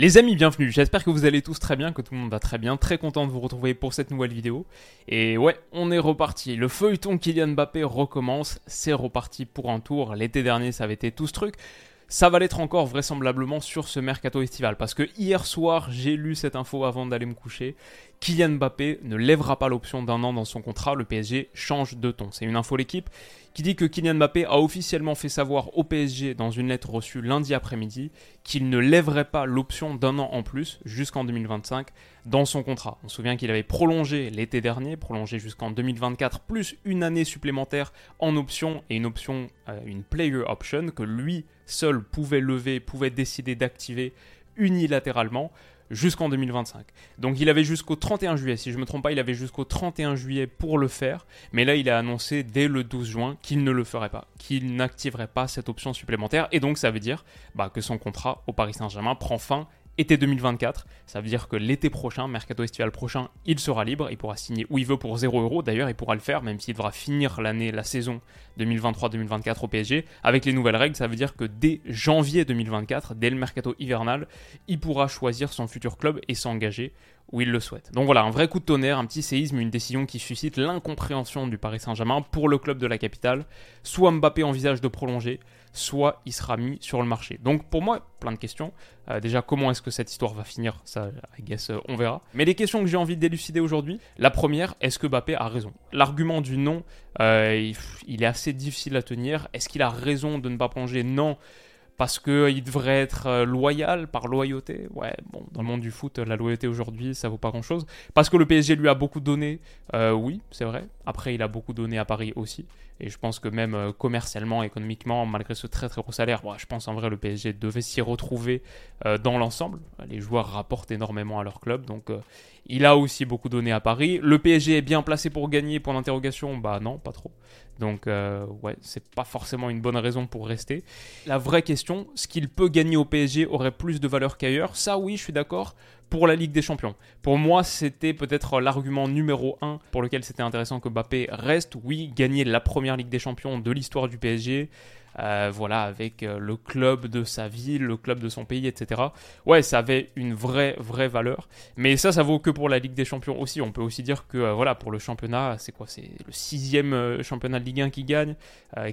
Les amis, bienvenue. J'espère que vous allez tous très bien, que tout le monde va très bien. Très content de vous retrouver pour cette nouvelle vidéo. Et ouais, on est reparti. Le feuilleton Kylian Mbappé recommence. C'est reparti pour un tour. L'été dernier, ça avait été tout ce truc. Ça va l'être encore vraisemblablement sur ce mercato estival. Parce que hier soir, j'ai lu cette info avant d'aller me coucher. Kylian Mbappé ne lèvera pas l'option d'un an dans son contrat. Le PSG change de ton. C'est une info l'équipe qui dit que Kylian Mbappé a officiellement fait savoir au PSG dans une lettre reçue lundi après-midi qu'il ne lèverait pas l'option d'un an en plus jusqu'en 2025 dans son contrat. On se souvient qu'il avait prolongé l'été dernier, prolongé jusqu'en 2024, plus une année supplémentaire en option et une option, euh, une player option que lui seul pouvait lever, pouvait décider d'activer unilatéralement jusqu'en 2025. Donc il avait jusqu'au 31 juillet, si je ne me trompe pas, il avait jusqu'au 31 juillet pour le faire, mais là il a annoncé dès le 12 juin qu'il ne le ferait pas, qu'il n'activerait pas cette option supplémentaire, et donc ça veut dire bah, que son contrat au Paris Saint-Germain prend fin été 2024. Ça veut dire que l'été prochain, mercato estival prochain, il sera libre. Il pourra signer où il veut pour 0 euros. D'ailleurs, il pourra le faire, même s'il devra finir l'année, la saison 2023-2024 au PSG. Avec les nouvelles règles, ça veut dire que dès janvier 2024, dès le mercato hivernal, il pourra choisir son futur club et s'engager où il le souhaite. Donc voilà, un vrai coup de tonnerre, un petit séisme, une décision qui suscite l'incompréhension du Paris Saint-Germain pour le club de la capitale. Soit Mbappé envisage de prolonger, soit il sera mis sur le marché. Donc pour moi, plein de questions. Euh, déjà, comment est-ce que cette histoire va finir? Ça, I guess, euh, on verra. Mais les questions que j'ai envie d'élucider aujourd'hui, la première, est-ce que Mbappé a raison? L'argument du non, euh, il, est assez difficile à tenir. Est-ce qu'il a raison de ne pas prolonger? Non parce qu'il devrait être euh, loyal par loyauté. Ouais, bon, dans le monde du foot, la loyauté aujourd'hui, ça vaut pas grand-chose. Parce que le PSG lui a beaucoup donné, euh, oui, c'est vrai. Après, il a beaucoup donné à Paris aussi. Et je pense que même euh, commercialement, économiquement, malgré ce très très gros salaire, je pense en vrai le PSG devait s'y retrouver dans l'ensemble. Les joueurs rapportent énormément à leur club, donc il a aussi beaucoup donné à Paris. Le PSG est bien placé pour gagner, pour l'interrogation? Bah non, pas trop. Donc euh, ouais, c'est pas forcément une bonne raison pour rester. La vraie question, ce qu'il peut gagner au PSG aurait plus de valeur qu'ailleurs? Ça oui, je suis d'accord pour la Ligue des Champions. Pour moi, c'était peut-être l'argument numéro 1 pour lequel c'était intéressant que Mbappé reste. Oui, gagner la première Ligue des Champions de l'histoire du PSG. Euh, voilà, avec euh, le club de sa ville, le club de son pays, etc. Ouais, ça avait une vraie, vraie valeur. Mais ça, ça vaut que pour la Ligue des Champions aussi. On peut aussi dire que, euh, voilà, pour le championnat, c'est quoi? C'est le sixième championnat de Ligue 1 qui gagne,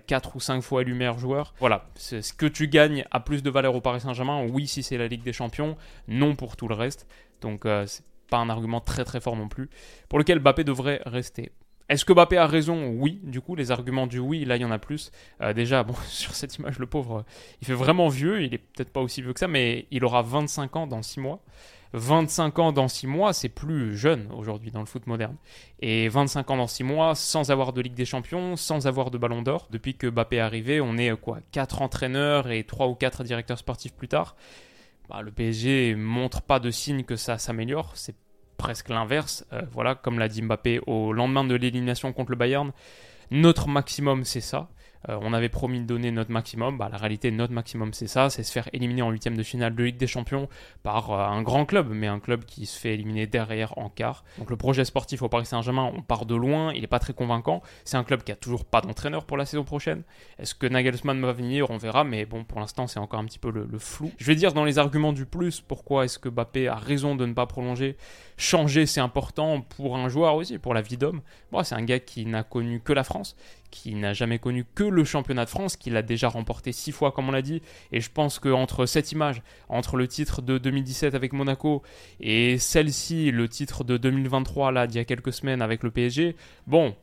4 ou 5 fois élu meilleur joueur. Voilà, ce que tu gagnes a plus de valeur au Paris Saint-Germain. Oui, si c'est la Ligue des Champions, non pour tout le reste. Donc, c'est pas un argument très très fort non plus, pour lequel Mbappé devrait rester. Est-ce que Mbappé a raison? Oui, du coup, les arguments du oui, là, il y en a plus. Euh, déjà, bon, sur cette image, le pauvre, il fait vraiment vieux. Il est peut-être pas aussi vieux que ça, mais il aura 25 ans dans 6 mois. 25 ans dans 6 mois, c'est plus jeune aujourd'hui dans le foot moderne. Et 25 ans dans 6 mois, sans avoir de Ligue des Champions, sans avoir de Ballon d'Or. Depuis que Mbappé est arrivé, on est quoi 4 entraîneurs et 3 ou 4 directeurs sportifs plus tard. Bah, le PSG montre pas de signe que ça s'améliore. C'est presque l'inverse. Euh, voilà, comme l'a dit Mbappé au lendemain de l'élimination contre le Bayern, notre maximum c'est ça. Euh, on avait promis de donner notre maximum. Bah, la réalité, notre maximum, c'est ça c'est se faire éliminer en huitième de finale de Ligue des Champions par euh, un grand club, mais un club qui se fait éliminer derrière en quart. Donc le projet sportif au Paris Saint-Germain, on part de loin, il n'est pas très convaincant. C'est un club qui a toujours pas d'entraîneur pour la saison prochaine. Est-ce que Nagelsmann va venir? On verra, mais bon, pour l'instant, c'est encore un petit peu le, flou. Je vais dire dans les arguments du plus, pourquoi est-ce que Mbappé a raison de ne pas prolonger? Changer, c'est important pour un joueur aussi, pour la vie d'homme. Bon, c'est un gars qui n'a connu que la France, qui n'a jamais connu que le championnat de France, qu'il a déjà remporté six fois, comme on l'a dit. Et je pense qu'entre cette image, entre le titre de 2017 avec Monaco et celle-ci, le titre de 2023, là, d'il y a quelques semaines avec le PSG, bon,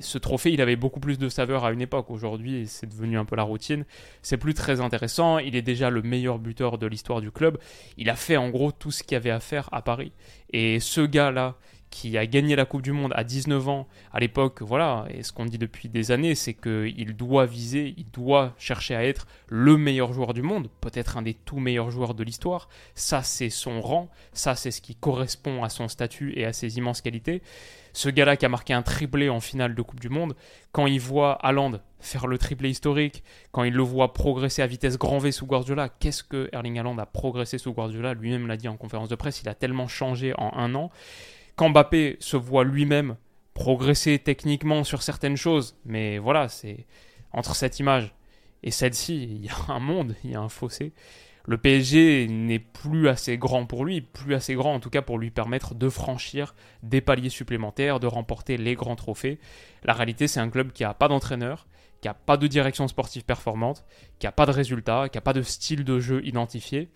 ce trophée, il avait beaucoup plus de saveur à une époque. Aujourd'hui, c'est devenu un peu la routine. C'est plus très intéressant. Il est déjà le meilleur buteur de l'histoire du club. Il a fait en gros tout ce qu'il y avait à faire à Paris. Et ce gars-là, qui a gagné la Coupe du Monde à 19 ans, à l'époque, voilà, et ce qu'on dit depuis des années, c'est qu'il doit viser, il doit chercher à être le meilleur joueur du monde, peut-être un des tout meilleurs joueurs de l'histoire. Ça, c'est son rang, ça, c'est ce qui correspond à son statut et à ses immenses qualités. Ce gars-là qui a marqué un triplé en finale de Coupe du Monde, quand il voit Haaland faire le triplé historique, quand il le voit progresser à vitesse grand V sous Guardiola, qu'est-ce que Erling Haaland a progressé sous Guardiola? Lui-même l'a dit en conférence de presse, il a tellement changé en un an quand Mbappé se voit lui-même progresser techniquement sur certaines choses, mais voilà, c'est entre cette image et celle-ci, il y a un monde, il y a un fossé. Le PSG n'est plus assez grand pour lui, plus assez grand en tout cas pour lui permettre de franchir des paliers supplémentaires, de remporter les grands trophées. La réalité, c'est un club qui n'a pas d'entraîneur, qui n'a pas de direction sportive performante, qui n'a pas de résultats, qui n'a pas de style de jeu identifié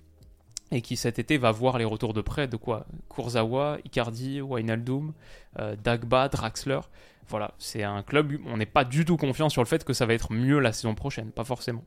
et qui cet été va voir les retours de près de quoi? Kurzawa, Icardi, Wijnaldum, euh, Dagba, Draxler. Voilà, c'est un club, on n'est pas du tout confiant sur le fait que ça va être mieux la saison prochaine, pas forcément.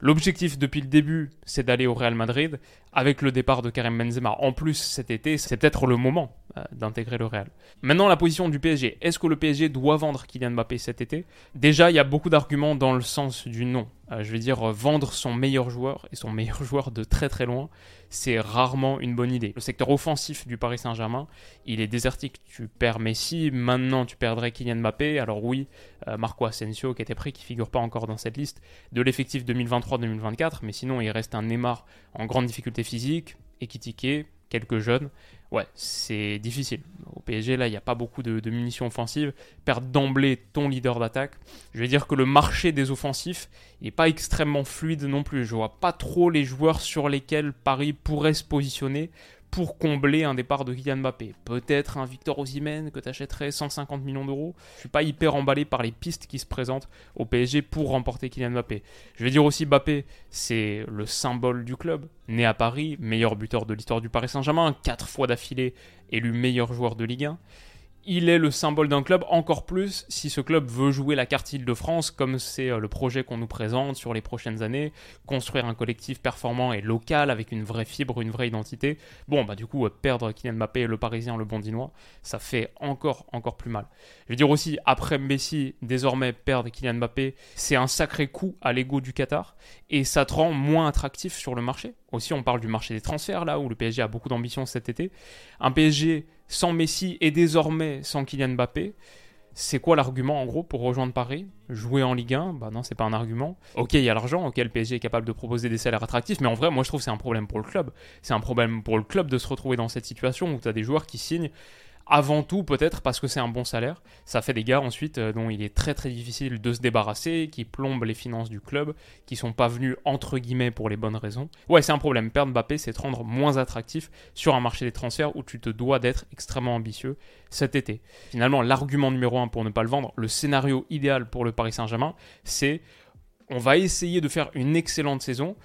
L'objectif depuis le début, c'est d'aller au Real Madrid. Avec le départ de Karim Benzema en plus cet été, c'est peut-être le moment euh, d'intégrer le Real. Maintenant, la position du PSG. Est-ce que le PSG doit vendre Kylian Mbappé cet été? Déjà, il y a beaucoup d'arguments dans le sens du non. Euh, je vais dire vendre son meilleur joueur, et son meilleur joueur de très très loin, c'est rarement une bonne idée. Le secteur offensif du Paris Saint-Germain, il est désertique. Tu perds Messi, maintenant tu perdrais Kylian Mbappé. Alors oui, euh, Marco Asensio qui était pris, qui figure pas encore dans cette liste de l'effectif 2023-2024, mais sinon il reste un Neymar en grande difficulté physique, Ekitike, quelques jeunes. Ouais, c'est difficile. Au PSG, là, il n'y a pas beaucoup de, munitions offensives. Perdre d'emblée ton leader d'attaque. Je vais dire que le marché des offensifs n'est pas extrêmement fluide non plus. Je vois pas trop les joueurs sur lesquels Paris pourrait se positionner pour combler un départ de Kylian Mbappé. Peut-être un Victor Osimhen que tu achèterais 150 millions d'euros. Je suis pas hyper emballé par les pistes qui se présentent au PSG pour remporter Kylian Mbappé. Je vais dire aussi Mbappé, c'est le symbole du club. Né à Paris, meilleur buteur de l'histoire du Paris Saint-Germain, quatre fois d'affilée élu meilleur joueur de Ligue 1 il est le symbole d'un club, encore plus si ce club veut jouer la carte Île-de-France, comme c'est euh, le projet qu'on nous présente sur les prochaines années, construire un collectif performant et local avec une vraie fibre, une vraie identité. Bon, bah du coup, euh, perdre Kylian Mbappé, le Parisien, le Bondinois, ça fait encore, encore plus mal. Je veux dire aussi, après Messi, désormais perdre Kylian Mbappé, c'est un sacré coup à l'ego du Qatar, et ça te rend moins attractif sur le marché. Aussi, on parle du marché des transferts, là, où le PSG a beaucoup d'ambition cet été. Un PSG sans Messi et désormais sans Kylian Mbappé, c'est quoi l'argument en gros pour rejoindre Paris? Jouer en Ligue 1 Bah non, c'est pas un argument. Ok, il y a l'argent, ok, le PSG est capable de proposer des salaires attractifs, mais en vrai, moi je trouve que c'est un problème pour le club. C'est un problème pour le club de se retrouver dans cette situation où tu as des joueurs qui signent avant tout, peut-être parce que c'est un bon salaire. Ça fait des gars ensuite euh, dont il est très très difficile de se débarrasser, qui plombent les finances du club, qui sont pas venus entre guillemets pour les bonnes raisons. Ouais, c'est un problème. Perdre Mbappé, c'est te rendre moins attractif sur un marché des transferts où tu te dois d'être extrêmement ambitieux cet été. Finalement, l'argument numéro un pour ne pas le vendre, le scénario idéal pour le Paris Saint-Germain, c'est on va essayer de faire une excellente saison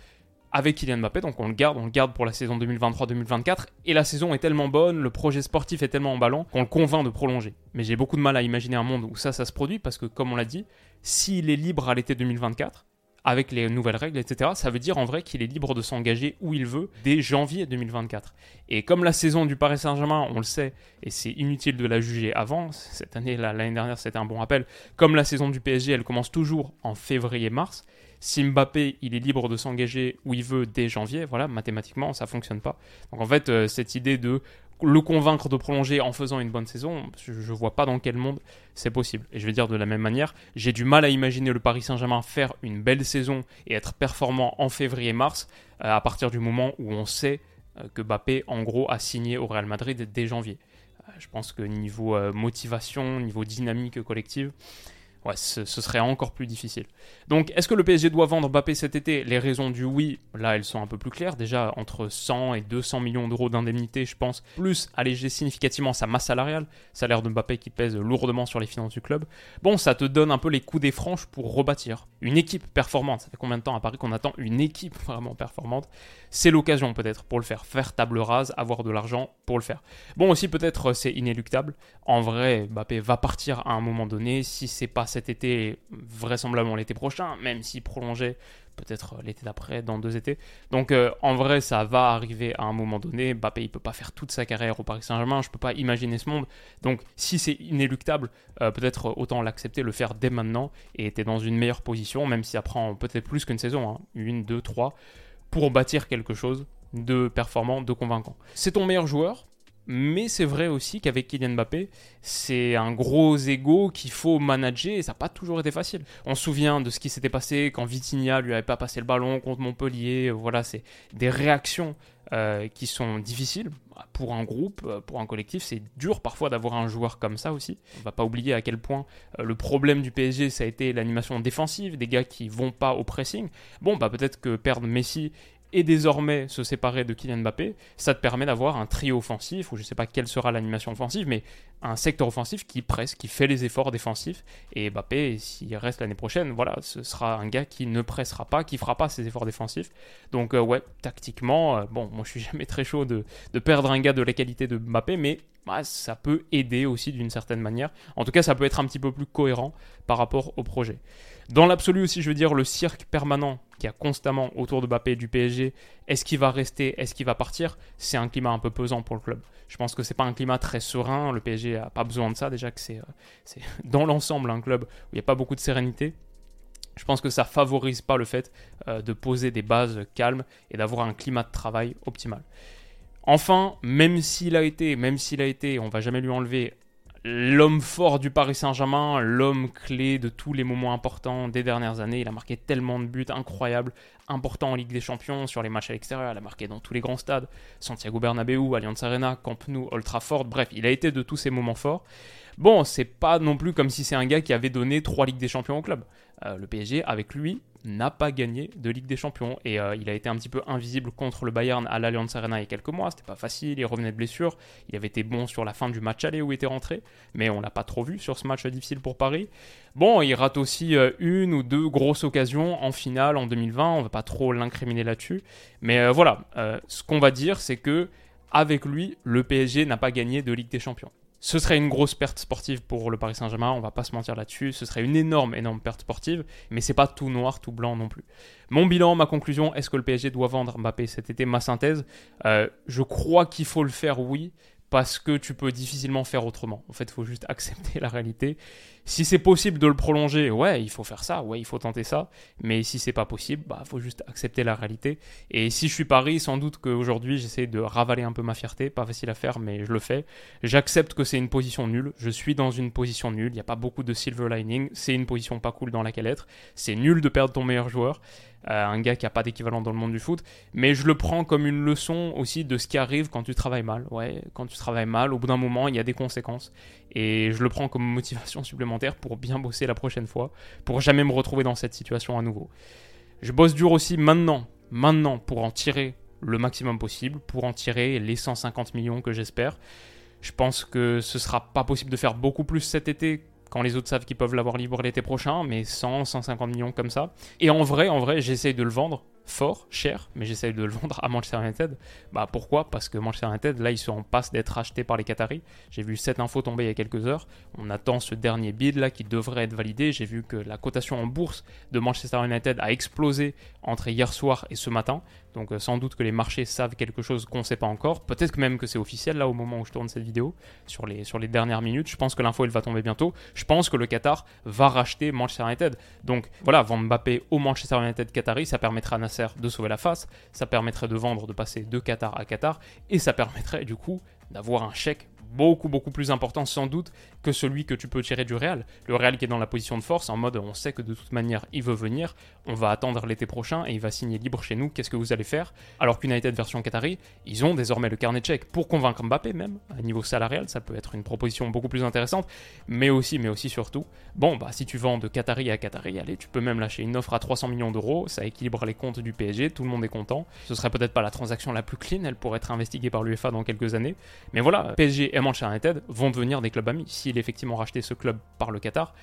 avec Kylian Mbappé, donc on le garde, on le garde pour la saison 2023-2024, et la saison est tellement bonne, le projet sportif est tellement emballant qu'on le convainc de prolonger. Mais j'ai beaucoup de mal à imaginer un monde où ça, ça se produit, parce que comme on l'a dit, s'il est libre à l'été 2024, avec les nouvelles règles, etc., ça veut dire en vrai qu'il est libre de s'engager où il veut dès janvier 2024. Et comme la saison du Paris Saint-Germain, on le sait, et c'est inutile de la juger avant, cette année, l'année dernière, c'était un bon rappel, comme la saison du PSG, elle commence toujours en février-mars, si Mbappé, il est libre de s'engager où il veut dès janvier, voilà, mathématiquement, ça fonctionne pas. Donc en fait, euh, cette idée de le convaincre de prolonger en faisant une bonne saison, je, ne vois pas dans quel monde c'est possible. Et je vais dire de la même manière, j'ai du mal à imaginer le Paris Saint-Germain faire une belle saison et être performant en février-mars euh, à partir du moment où on sait euh, que Mbappé, en gros, a signé au Real Madrid dès janvier. je pense que niveau motivation, niveau dynamique collective, ouais, ce, serait encore plus difficile. Donc, est-ce que le PSG doit vendre Mbappé cet été? Les raisons du oui, là, elles sont un peu plus claires. Déjà, entre 100 et 200 millions d'euros d'indemnité, je pense, plus alléger significativement sa masse salariale, salaire de Mbappé qui pèse lourdement sur les finances du club. Bon, ça te donne un peu les coups des franches pour rebâtir une équipe performante. Ça fait combien de temps à Paris qu'on attend une équipe vraiment performante? C'est l'occasion peut-être pour le faire. Faire table rase, avoir de l'argent pour le faire. Bon, aussi, peut-être c'est inéluctable. En vrai, Mbappé va partir à un moment donné. Si c'est pas cet été, vraisemblablement l'été prochain, même s'il prolongeait peut-être l'été d'après, dans deux étés. Donc euh, en vrai, ça va arriver à un moment donné. Mbappé, il peut pas faire toute sa carrière au Paris Saint-Germain. Je peux pas imaginer ce monde. Donc si c'est inéluctable, euh, peut-être autant l'accepter, le faire dès maintenant et être dans une meilleure position, même si ça prend peut-être plus qu'une saison, hein. une, deux, trois, pour bâtir quelque chose de performant, de convaincant. C'est ton meilleur joueur, mais c'est vrai aussi qu'avec Kylian Mbappé, c'est un gros ego qu'il faut manager et ça n'a pas toujours été facile. On se souvient de ce qui s'était passé quand Vitinha lui avait pas passé le ballon contre Montpellier. Voilà, c'est des réactions euh, qui sont difficiles pour un groupe, euh, pour un collectif. C'est dur parfois d'avoir un joueur comme ça aussi. On va pas oublier à quel point euh, le problème du PSG, ça a été l'animation défensive, des gars qui vont pas au pressing. Bon, bah peut-être que perdre Messi et désormais se séparer de Kylian Mbappé, ça te permet d'avoir un trio offensif, ou je ne sais pas quelle sera l'animation offensive, mais un secteur offensif qui presse, qui fait les efforts défensifs. Et Mbappé, s'il reste l'année prochaine, voilà, ce sera un gars qui ne pressera pas, qui fera pas ses efforts défensifs. Donc euh, ouais, tactiquement, euh, bon, moi je suis jamais très chaud de, perdre un gars de la qualité de Mbappé, mais bah, ça peut aider aussi d'une certaine manière. En tout cas, ça peut être un petit peu plus cohérent par rapport au projet. Dans l'absolu aussi, je veux dire, le cirque permanent qui a constamment autour de Mbappé et du PSG, est-ce qu'il va rester, est-ce qu'il va partir? C'est un climat un peu pesant pour le club. Je pense que c'est pas un climat très serein. Le PSG a pas besoin de ça déjà que c'est euh, dans l'ensemble un club où il n'y a pas beaucoup de sérénité. Je pense que ça favorise pas le fait euh, de poser des bases calmes et d'avoir un climat de travail optimal. Enfin, même s'il a été, même s'il a été, on va jamais lui enlever l'homme fort du Paris Saint-Germain, l'homme clé de tous les moments importants des dernières années. Il a marqué tellement de buts incroyables, importants en Ligue des Champions, sur les matchs à l'extérieur. Il a marqué dans tous les grands stades Santiago Bernabéu, Allianz Arena, Camp Nou, Old. Bref, il a été de tous ces moments forts. Bon, c'est pas non plus comme si c'est un gars qui avait donné trois Ligues des Champions au club. Euh, le PSG, avec lui, n'a pas gagné de Ligue des Champions. Et euh, il a été un petit peu invisible contre le Bayern à l'Allianz Arena il y a quelques mois. C'était pas facile, il revenait de blessure. Il avait été bon sur la fin du match aller où il était rentré, mais on l'a pas trop vu sur ce match difficile pour Paris. Bon, il rate aussi euh, une ou deux grosses occasions en finale en 2020. On va pas trop l'incriminer là-dessus. Mais voilà, ce qu'on va dire, c'est que avec lui, le PSG n'a pas gagné de Ligue des Champions. Ce serait une grosse perte sportive pour le Paris Saint-Germain, on va pas se mentir là-dessus. Ce serait une énorme, énorme perte sportive, mais c'est pas tout noir, tout blanc non plus. Mon bilan, ma conclusion, est-ce que le PSG doit vendre Mbappé cet été? Ma synthèse, euh, je crois qu'il faut le faire, oui, parce que tu peux difficilement faire autrement. En fait, il faut juste accepter la réalité. Si c'est possible de le prolonger, ouais, il faut faire ça, ouais, il faut tenter ça. Mais si c'est pas possible, bah, faut juste accepter la réalité. Et si je suis Paris, sans doute qu'aujourd'hui, j'essaie de ravaler un peu ma fierté. Pas facile à faire, mais je le fais. J'accepte que c'est une position nulle. Je suis dans une position nulle. Il n'y a pas beaucoup de silver lining. C'est une position pas cool dans laquelle être. C'est nul de perdre ton meilleur joueur. Euh, un gars qui n'a pas d'équivalent dans le monde du foot. Mais je le prends comme une leçon aussi de ce qui arrive quand tu travailles mal. Ouais, quand tu travailles mal, au bout d'un moment, il y a des conséquences. Et je le prends comme motivation supplémentaire pour bien bosser la prochaine fois, pour jamais me retrouver dans cette situation à nouveau. Je bosse dur aussi maintenant, maintenant, pour en tirer le maximum possible, pour en tirer les 150 millions que j'espère. Je pense que ce sera pas possible de faire beaucoup plus cet été quand les autres savent qu'ils peuvent l'avoir libre l'été prochain, mais 100, 150 millions comme ça. Et en vrai, en vrai, j'essaye de le vendre fort, cher, mais j'essaye de le vendre à Manchester United. Bah pourquoi? Parce que Manchester United, là, ils sont en passe d'être achetés par les Qataris. J'ai vu cette info tomber il y a quelques heures. On attend ce dernier bid là qui devrait être validé. J'ai vu que la cotation en bourse de Manchester United a explosé entre hier soir et ce matin. Donc euh, sans doute que les marchés savent quelque chose qu'on ne sait pas encore. Peut-être même que c'est officiel là au moment où je tourne cette vidéo, sur les, dernières minutes. Je pense que l'info elle va tomber bientôt. Je pense que le Qatar va racheter Manchester United. Donc voilà, vendre Mbappé au Manchester United Qatari, ça permettra à Nasser de sauver la face, ça permettrait de vendre, de passer de Qatar à Qatar, et ça permettrait du coup d'avoir un chèque beaucoup beaucoup plus important sans doute que celui que tu peux tirer du Real. Le Real qui est dans la position de force, en mode on sait que de toute manière il veut venir, on va attendre l'été prochain et il va signer libre chez nous, qu'est-ce que vous allez faire? Alors qu'United version Qatari, ils ont désormais le carnet de pour convaincre Mbappé même, à niveau salarial, ça peut être une proposition beaucoup plus intéressante, mais aussi, mais aussi surtout, bon bah si tu vends de Qatari à Qatari, allez, tu peux même lâcher une offre à 300 millions d'euros, ça équilibre les comptes du PSG, tout le monde est content, ce serait peut-être pas la transaction la plus clean, elle pourrait être investiguée par l'UEFA dans quelques années, mais voilà, PSG et Manchester United vont devenir des clubs amis. S'il est effectivement racheté ce club par le Qatar,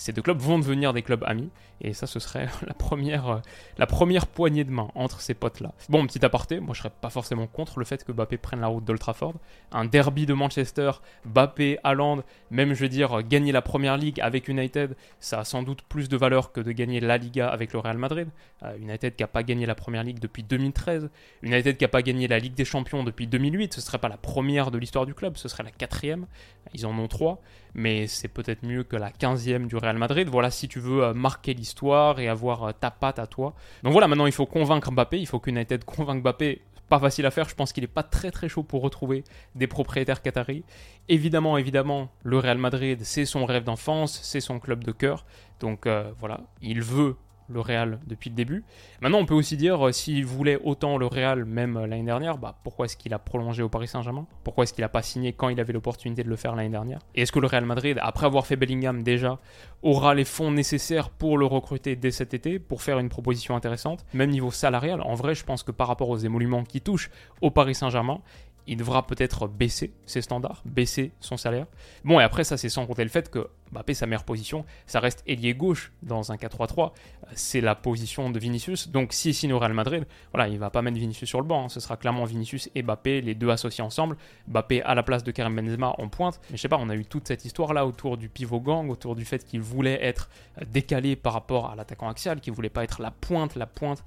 ces deux clubs vont devenir des clubs amis. Et ça, ce serait la première, euh, la première poignée de main entre ces potes-là. Bon, petit aparté, moi je serais pas forcément contre le fait que Bappé prenne la route d'Old Trafford. Un derby de Manchester, Bappé, Haaland, même je veux dire, gagner la première ligue avec United, ça a sans doute plus de valeur que de gagner la Liga avec le Real Madrid. Euh, United qui n'a pas gagné la première ligue depuis 2013. United qui n'a pas gagné la Ligue des Champions depuis 2008. Ce serait pas la première de l'histoire du club, ce serait la quatrième. Ils en ont trois, mais c'est peut-être mieux que la quinzième du Real Madrid. Voilà, si tu veux euh, marquer l'histoire et avoir euh, ta patte à toi. Donc voilà, maintenant il faut convaincre Mbappé, il faut qu'United convainque Mbappé. Pas facile à faire, je pense qu'il n'est pas très très chaud pour retrouver des propriétaires qataris. Évidemment, évidemment, le Real Madrid, c'est son rêve d'enfance, c'est son club de cœur. Donc euh, voilà, il veut le Real depuis le début. Maintenant, on peut aussi dire, euh, s'il voulait autant le Real, même euh, l'année dernière, bah, pourquoi est-ce qu'il a prolongé au Paris Saint-Germain? Pourquoi est-ce qu'il n'a pas signé quand il avait l'opportunité de le faire l'année dernière? Et est-ce que le Real Madrid, après avoir fait Bellingham déjà, aura les fonds nécessaires pour le recruter dès cet été, pour faire une proposition intéressante? Même niveau salarial, en vrai, je pense que par rapport aux émoluments qui touchent au Paris Saint-Germain, il devra peut-être baisser ses standards, baisser son salaire. Bon, et après, ça, c'est sans compter le fait que Mbappé, sa meilleure position, ça reste ailier gauche dans un 4-3-3. C'est la position de Vinicius. Donc, si signe au Real Madrid, voilà, il va pas mettre Vinicius sur le banc. Hein. Ce sera clairement Vinicius et Mbappé, les deux associés ensemble. Mbappé à la place de Karim Benzema en pointe. Mais je sais pas, on a eu toute cette histoire-là autour du pivot gang, autour du fait qu'il voulait être décalé par rapport à l'attaquant axial, qu'il voulait pas être la pointe, la pointe.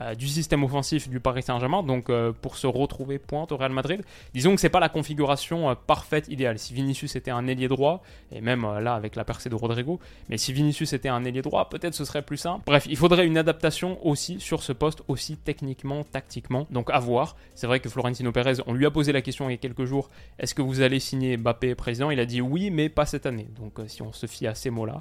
Euh, du système offensif du Paris Saint-Germain, donc euh, pour se retrouver pointe au Real Madrid. Disons que c'est pas la configuration euh, parfaite idéale. Si Vinicius était un ailier droit, et même là avec la percée de Rodrigo, mais si Vinicius était un ailier droit, peut-être ce serait plus simple. Bref, il faudrait une adaptation aussi sur ce poste, aussi techniquement, tactiquement. Donc à voir. C'est vrai que Florentino Pérez, on lui a posé la question il y a quelques jours est-ce que vous allez signer Mbappé président? Il a dit oui, mais pas cette année. Donc si on se fie à ces mots-là,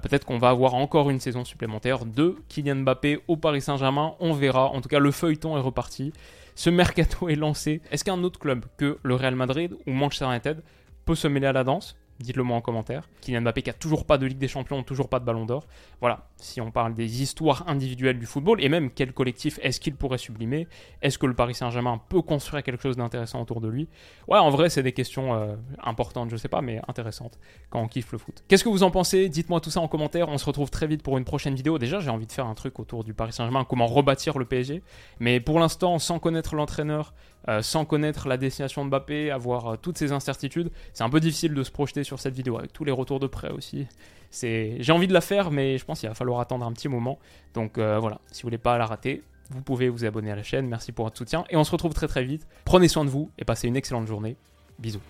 peut-être qu'on va avoir encore une saison supplémentaire de Kylian Mbappé au Paris Saint-Germain. Verra. En tout cas, le feuilleton est reparti. Ce mercato est lancé. Est-ce qu'un autre club que le Real Madrid ou Manchester United peut se mêler à la danse? Dites-le moi en commentaire. Kylian Mbappé qui a toujours pas de Ligue des Champions, toujours pas de Ballon d'Or. Voilà, si on parle des histoires individuelles du football, et même quel collectif est-ce qu'il pourrait sublimer? Est-ce que le Paris Saint-Germain peut construire quelque chose d'intéressant autour de lui? Ouais, en vrai, c'est des questions euh, importantes, je sais pas, mais intéressantes quand on kiffe le foot. Qu'est-ce que vous en pensez? Dites-moi tout ça en commentaire. On se retrouve très vite pour une prochaine vidéo. Déjà, j'ai envie de faire un truc autour du Paris Saint-Germain, comment rebâtir le PSG. Mais pour l'instant, sans connaître l'entraîneur, euh, sans connaître la destination de Mbappé, avoir euh, toutes ces incertitudes, c'est un peu difficile de se projeter sur cette vidéo avec tous les retours de près aussi. C'est, j'ai envie de la faire, mais je pense qu'il va falloir attendre un petit moment. Donc euh, voilà, si vous voulez pas la rater, vous pouvez vous abonner à la chaîne. Merci pour votre soutien et on se retrouve très très vite. Prenez soin de vous et passez une excellente journée. Bisous.